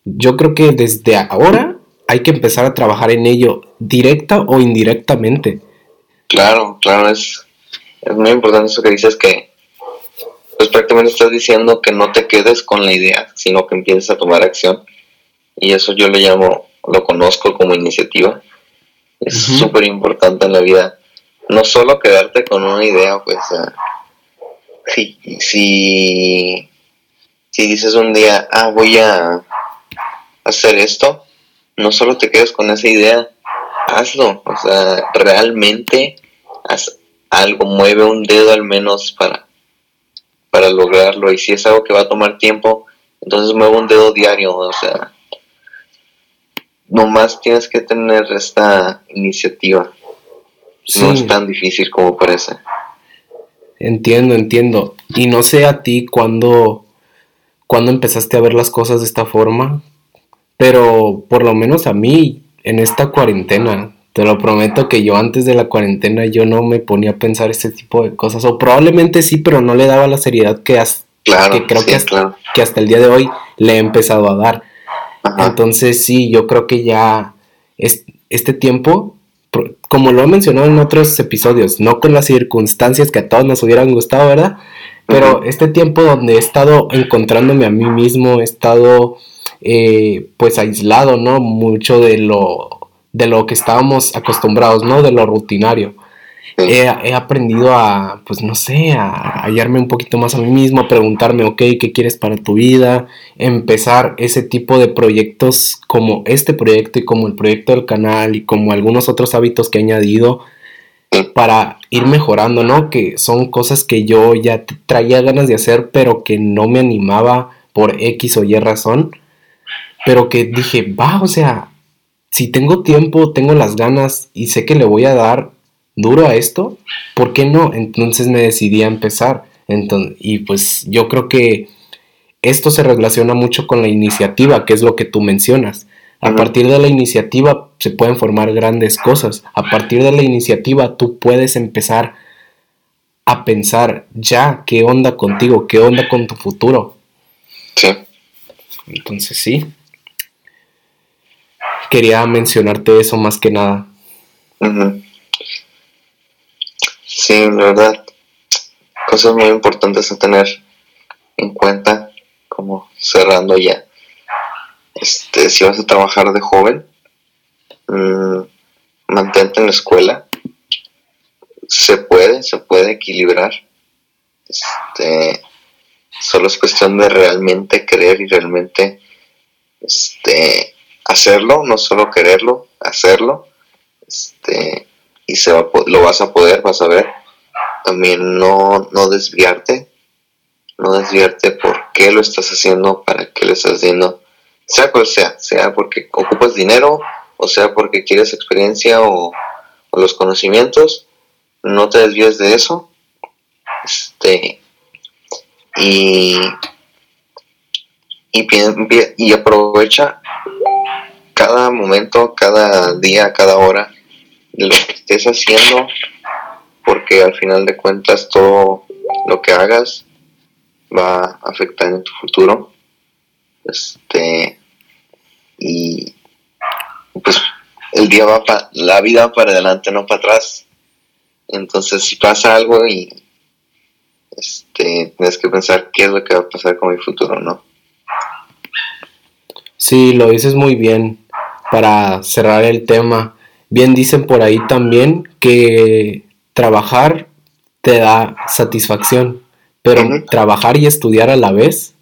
yo creo que desde ahora hay que empezar a trabajar en ello, directa o indirectamente. Claro, claro, es, es muy importante eso que dices que pues prácticamente estás diciendo que no te quedes con la idea, sino que empieces a tomar acción. Y eso yo le llamo, lo conozco como iniciativa. Es Ujú. súper importante en la vida. No solo quedarte con una idea, pues si, si, si dices un día, ah, voy a hacer esto, no solo te quedes con esa idea, hazlo, o sea, realmente haz algo, mueve un dedo al menos para, para lograrlo, y si es algo que va a tomar tiempo, entonces mueve un dedo diario, o sea, nomás tienes que tener esta iniciativa. No es tan difícil como parece. Entiendo, entiendo. Y no sé a ti cuándo, cuando empezaste a ver las cosas de esta forma, pero por lo menos a mí, en esta cuarentena, te lo prometo que yo antes de la cuarentena yo no me ponía a pensar este tipo de cosas. O probablemente sí, pero no le daba la seriedad que, que creo que, hasta, que hasta el día de hoy le he empezado a dar. Entonces sí, yo creo que ya es, este tiempo, como lo he mencionado en otros episodios, no con las circunstancias que a todos nos hubieran gustado, ¿verdad? Pero este tiempo donde he estado encontrándome a mí mismo, he estado eh, pues aislado, ¿no? Mucho de lo, de lo que estábamos acostumbrados, ¿no? De lo rutinario. He, aprendido a, pues no sé, a hallarme un poquito más a mí mismo, a preguntarme, ok, ¿qué quieres para tu vida? Empezar ese tipo de proyectos como este proyecto y como el proyecto del canal y como algunos otros hábitos que he añadido para ir mejorando, ¿no? Que son cosas que yo ya traía ganas de hacer, pero que no me animaba por X o Y razón, pero que dije, va, o sea, si tengo tiempo, tengo las ganas y sé que le voy a dar duro a esto, ¿por qué no? Entonces me decidí a empezar. Entonces, y pues yo creo que esto se relaciona mucho con la iniciativa, que es lo que tú mencionas. A partir de la iniciativa se pueden formar grandes cosas. A partir de la iniciativa tú puedes empezar a pensar ya qué onda contigo, qué onda con tu futuro. Sí. Entonces sí. Quería mencionarte eso más que nada. Sí, la verdad, cosas muy importantes a tener en cuenta, como cerrando ya. Este, si vas a trabajar de joven, mmm, mantente en la escuela. Se puede, se puede equilibrar. Este, solo es cuestión de realmente querer y realmente este, hacerlo, no solo quererlo, hacerlo. Este, y se va, lo vas a poder, vas a ver. También no, no desviarte, no desviarte por qué lo estás haciendo, para qué lo estás haciendo, sea cual sea, sea porque ocupas dinero, o sea porque quieres experiencia o, los conocimientos, no te desvíes de eso. Este, y, y, y aprovecha cada momento, cada día, cada hora lo que estés haciendo, porque al final de cuentas todo lo que hagas va a afectar en tu futuro. Este y pues el día va para la vida para adelante, no para atrás. Entonces, si pasa algo y este tienes que pensar qué es lo que va a pasar con mi futuro, ¿no? Sí, lo dices muy bien para cerrar el tema. Bien dicen por ahí también que trabajar te da satisfacción, pero trabajar y estudiar a la vez,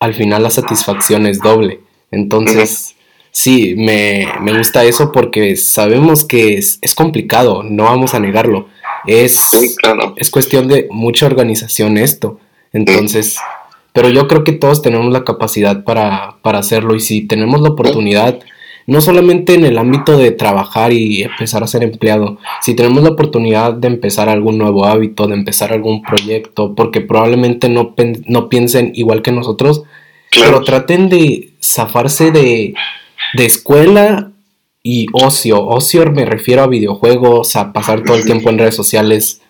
al final la satisfacción es doble. Entonces, sí, me, gusta eso porque sabemos que es, complicado, no vamos a negarlo. Es, es cuestión de mucha organización esto. Entonces, pero yo creo que todos tenemos la capacidad para, para hacerlo y si tenemos la oportunidad no solamente en el ámbito de trabajar y empezar a ser empleado, si tenemos la oportunidad de empezar algún nuevo hábito, de empezar algún proyecto, porque probablemente no, no piensen igual que nosotros, pero traten de zafarse de, de escuela y ocio. Ocio me refiero a videojuegos, a pasar todo el tiempo en redes sociales.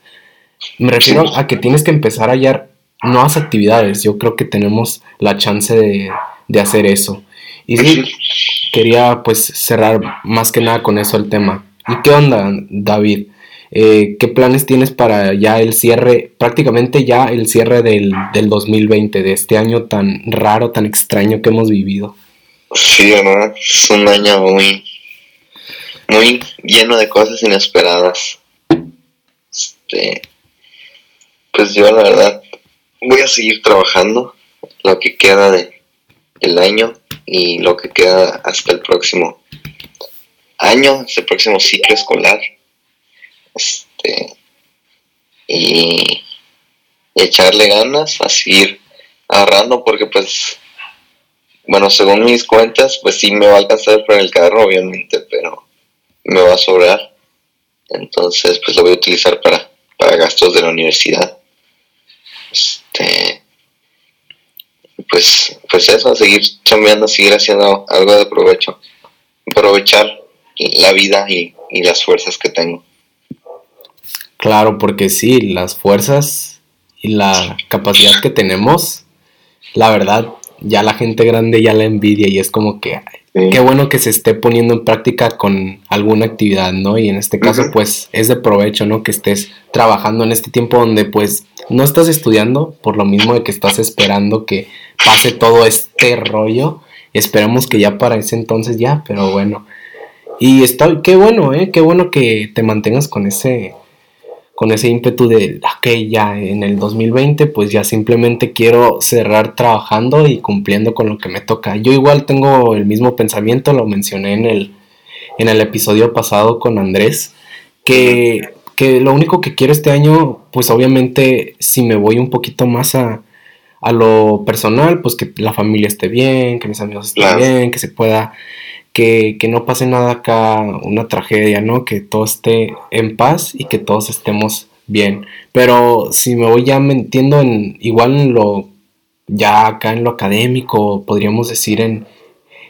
Me refiero a que tienes que empezar a hallar nuevas actividades. Yo creo que tenemos la chance de, de hacer eso. Y sí, quería pues cerrar más que nada con eso el tema. ¿Y qué onda, David? Eh, ¿Qué planes tienes para ya el cierre, prácticamente ya el cierre del, del 2020, de este año tan raro, tan extraño que hemos vivido? Sí, ¿verdad? Es un año muy, muy lleno de cosas inesperadas. Este, pues yo la verdad voy a seguir trabajando lo que queda de, del año y lo que queda hasta el próximo año, hasta próximo ciclo escolar. Este, y, echarle ganas a seguir ahorrando porque pues bueno según mis cuentas pues sí me va a alcanzar para el carro obviamente pero me va a sobrar entonces pues lo voy a utilizar para, para gastos de la universidad este pues pues eso seguir chambeando seguir haciendo algo de provecho aprovechar la vida y, y las fuerzas que tengo. Claro, porque sí, las fuerzas y la capacidad que tenemos, la verdad, ya la gente grande ya la envidia y es como que qué bueno que se esté poniendo en práctica con alguna actividad, ¿no? Y en este caso, pues es de provecho, ¿no? Que estés trabajando en este tiempo donde pues no estás estudiando, por lo mismo de que estás esperando que pase todo este rollo. Esperamos que ya para ese entonces ya, pero bueno. Y está, qué bueno, ¿eh? Qué bueno que te mantengas con ese con ese ímpetu de, ok, ya en el 2020 pues ya simplemente quiero cerrar trabajando y cumpliendo con lo que me toca. Yo igual tengo el mismo pensamiento, lo mencioné en el, en el episodio pasado con Andrés, que, que lo único que quiero este año, pues obviamente si me voy un poquito más a, a lo personal, pues que la familia esté bien, que mis amigos estén bien, que se pueda que, no pase nada acá, una tragedia, ¿no? Que todo esté en paz y que todos estemos bien. Pero si me voy ya metiendo en, igual en lo, ya acá en lo académico, podríamos decir en,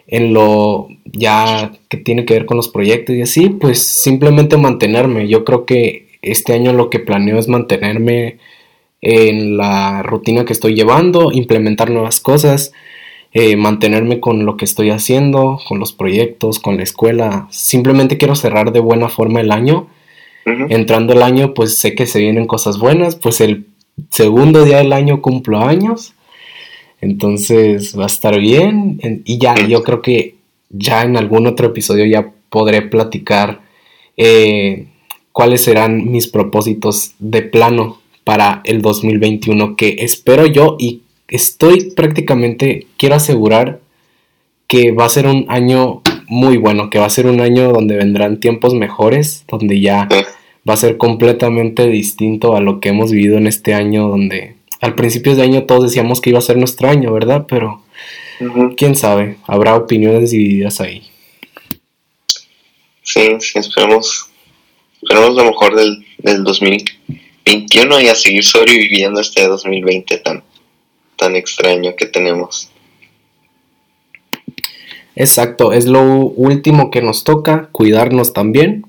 en lo ya que tiene que ver con los proyectos y así, pues simplemente mantenerme. Yo creo que este año lo que planeo es mantenerme en la rutina que estoy llevando, implementar nuevas cosas, eh, mantenerme con lo que estoy haciendo, con los proyectos, con la escuela. Simplemente quiero cerrar de buena forma el año. Entrando el año, pues sé que se vienen cosas buenas. Pues el segundo día del año cumplo años. Entonces va a estar bien. Y ya, yo creo que ya en algún otro episodio ya podré platicar eh, cuáles serán mis propósitos de plano para el 2021 que espero yo y estoy prácticamente, quiero asegurar que va a ser un año muy bueno, que va a ser un año donde vendrán tiempos mejores, donde ya va a ser completamente distinto a lo que hemos vivido en este año, donde al principio de año todos decíamos que iba a ser nuestro año, ¿verdad? Pero quién sabe, habrá opiniones divididas ahí. Sí, sí, esperemos, esperemos lo mejor del, del 2021 y a seguir sobreviviendo este 2020 tan, tan extraño que tenemos. Exacto, es lo último que nos toca, cuidarnos también,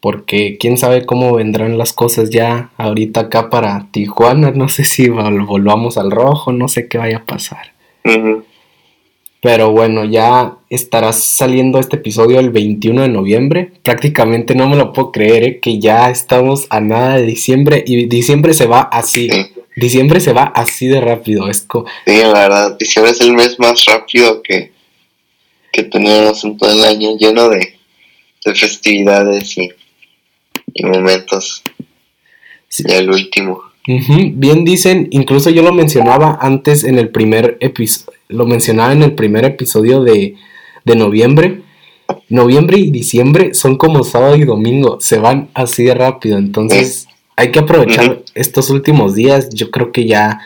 porque quién sabe cómo vendrán las cosas ya ahorita acá para Tijuana, no sé si volvamos al rojo, no sé qué vaya a pasar. Pero bueno, ya estará saliendo este episodio el 21 de noviembre. Prácticamente no me lo puedo creer, ¿eh? que ya estamos a nada de diciembre y diciembre se va así. Diciembre se va así de rápido. Es Sí, la verdad, diciembre es el mes más rápido que, que tenemos en todo el año, lleno de, festividades y, momentos. Ya el último. Bien dicen, incluso yo lo mencionaba antes en el primer episodio lo mencionaba en el primer episodio de, noviembre. Noviembre y diciembre son como sábado y domingo, se van así de rápido, entonces hay que aprovechar estos últimos días. Yo creo que ya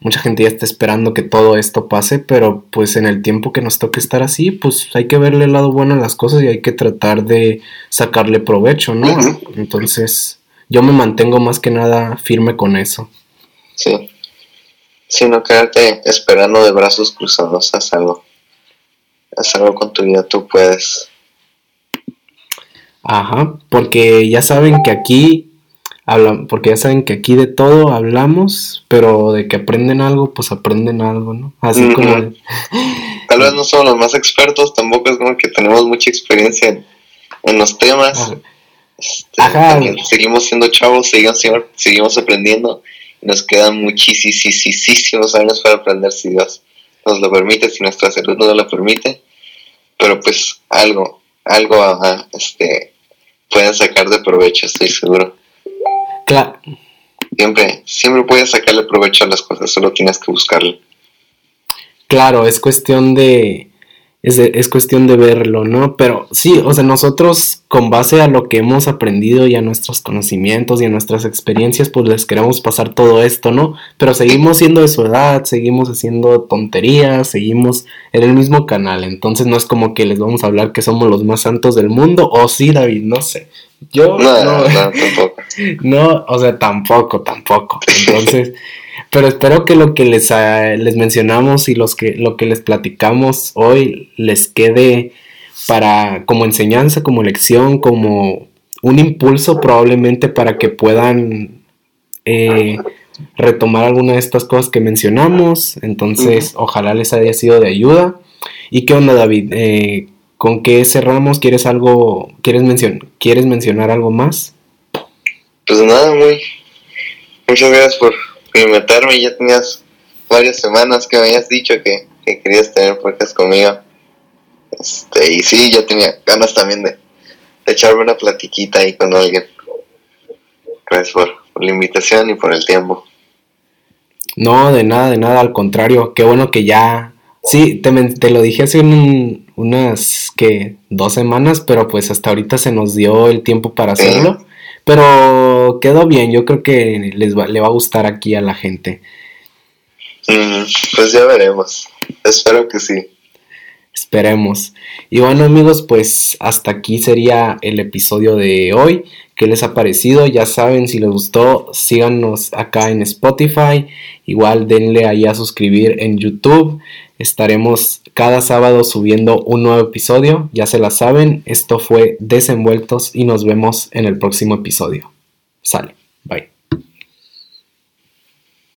mucha gente ya está esperando que todo esto pase, pero pues en el tiempo que nos toque estar así, pues hay que verle el lado bueno a las cosas y hay que tratar de sacarle provecho, ¿no? Entonces yo me mantengo más que nada firme con eso. Sí sino quedarte esperando de brazos cruzados, haz algo. Haz algo con tu vida, tú puedes. Ajá, porque ya saben que aquí hablan, porque ya saben que aquí de todo hablamos, pero de que aprenden algo, pues aprenden algo, ¿no? Así como tal vez no somos los más expertos, tampoco es como que tenemos mucha experiencia en, los temas. Ajá. Este, seguimos siendo chavos, seguimos, seguimos aprendiendo nos quedan muchísimos años para aprender si Dios nos lo permite, si nuestra salud no lo permite. Pero pues algo, algo este, pueden sacar de provecho, estoy seguro. Claro. Siempre, siempre puedes sacarle provecho a las cosas, solo tienes que buscarlo. claro, es cuestión de es, cuestión de verlo, ¿no? Pero sí, o sea, nosotros con base a lo que hemos aprendido y a nuestros conocimientos y a nuestras experiencias, pues les queremos pasar todo esto, ¿no? Pero seguimos siendo de su edad, seguimos haciendo tonterías, seguimos en el mismo canal, entonces no es como que les vamos a hablar que somos los más santos del mundo, o sí, David, no sé. Yo no, no, no tampoco. No, o sea, tampoco, tampoco. Entonces... Pero espero que lo que les, ah, les mencionamos y los que, lo que les platicamos hoy les quede para como enseñanza, como lección, como un impulso probablemente para que puedan eh, retomar alguna de estas cosas que mencionamos. Entonces, ojalá les haya sido de ayuda. ¿Y qué onda, David? Eh, ¿Con qué cerramos? ¿Quieres algo? ¿Quieres, mencion ¿Quieres mencionar algo más? Pues nada, muy. Muchas gracias por invitarme. Ya tenías varias semanas que me habías dicho que, querías tener podcast conmigo. Este, y sí, ya tenía ganas también de, echarme una platiquita ahí con alguien. Gracias por, la invitación y por el tiempo. No, de nada, de nada, al contrario, qué bueno que ya... Sí, te, lo dije hace unas, que Dos semanas, pero pues hasta ahorita se nos dio el tiempo para hacerlo. Pero quedó bien, yo creo que les le va a gustar aquí a la gente. pues ya veremos, espero que sí. Esperemos. Y bueno amigos, pues hasta aquí sería el episodio de hoy. ¿Qué les ha parecido? Ya saben, si les gustó, síganos acá en Spotify. Igual denle ahí a suscribir en YouTube. Estaremos cada sábado subiendo un nuevo episodio. Ya se la saben. Esto fue Desenvueltos y nos vemos en el próximo episodio. Sale. Bye.